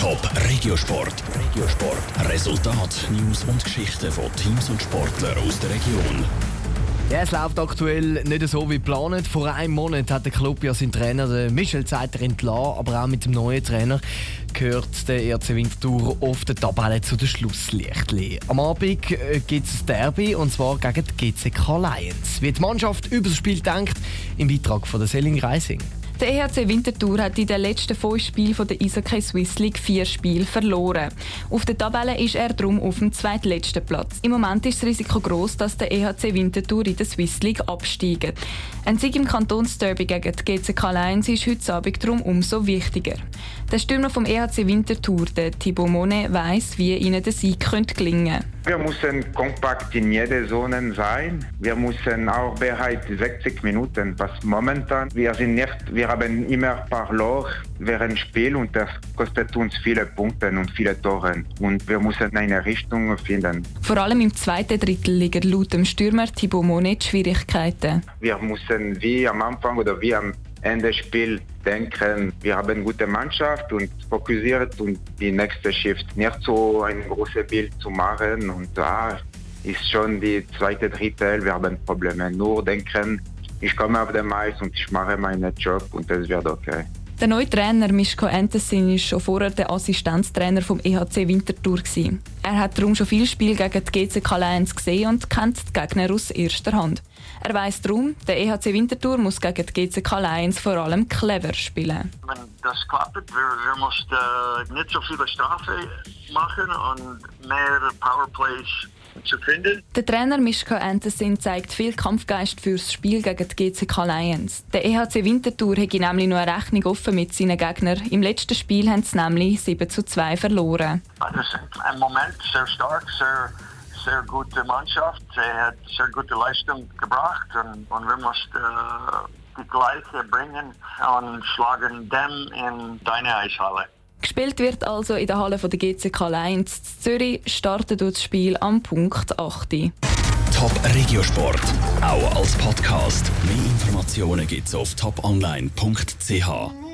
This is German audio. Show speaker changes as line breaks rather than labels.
Top Regiosport. Regiosport. Resultat, News und Geschichten von Teams und Sportlern aus der Region.
Ja, es läuft aktuell nicht so wie geplant. Vor einem Monat hat der Club ja seinen Trainer Michel Zeiter entlassen, aber auch mit dem neuen Trainer gehört der RC Winterthur auf der Tabelle zu den Schlusslichtli. Am Abend äh, gibt es ein Derby und zwar gegen die GCK Lions. Wie die Mannschaft über das Spiel denkt, im Beitrag von der Selling Reising.
Der EHC Winterthur hat in den letzten fünf Spielen der Eishockey Swiss League vier Spiele verloren. Auf der Tabelle ist er darum auf dem zweitletzten Platz. Im Moment ist das Risiko groß, dass der EHC Winterthur in der Swiss League absteigt. Ein Sieg im Kantonsderby gegen die GCK Lions ist heute Abend darum umso wichtiger. Der Stürmer vom EHC Winterthur, der Thibaut Monet, weiss, wie ihnen der Sieg gelingen könnte.
Wir müssen kompakt in jeder Zone sein. Wir müssen auch bereit 60 Minuten, was momentan wir sind nicht, wir haben immer ein paar Loch während Spiel und das kostet uns viele Punkte und viele Tore und wir müssen eine Richtung finden.
Vor allem im zweiten Drittel liegen laut dem Stürmer Thibaut Monet Schwierigkeiten.
Wir müssen wie am Anfang oder wie am Ende Spiel denken, wir haben eine gute Mannschaft und fokussiert und die nächste Shift nicht so ein großes Bild zu machen und ah, ist schon die zweite Drittel, wir haben Probleme. Nur denken, ich komme auf den Eis und ich mache meinen Job und es wird okay.
Der neue Trainer Mischko Entesin war schon vorher der Assistenztrainer vom EHC Winterthur. Er hat darum schon viel Spiel gegen die GCK Lions gesehen und kennt die Gegner aus erster Hand. Er weiss darum, der EHC Winterthur muss gegen die GCK Lions vor allem clever spielen.
Wenn das klappt, wir, wir müssen nicht so viele Strafen machen und mehr Powerplays zu finden.
Der Trainer Mischka Entesin zeigt viel Kampfgeist fürs Spiel gegen die GCK Lions. Der EHC Winterthur hat nämlich noch eine Rechnung offen mit seinen Gegnern. Im letzten Spiel haben sie nämlich 7 zu 2 verloren.
Das ist ein Moment sehr stark, sehr, sehr gute Mannschaft. Sie hat sehr gute Leistung gebracht und, und wir mussten äh, die gleiche bringen und schlagen dem in deine Eishalle.
Gespielt wird also in der Halle der GCK Lions. Zürich startet das Spiel am Punkt 8.
Top Regiosport, auch als Podcast. Mehr Informationen gibt's auf toponline.ch.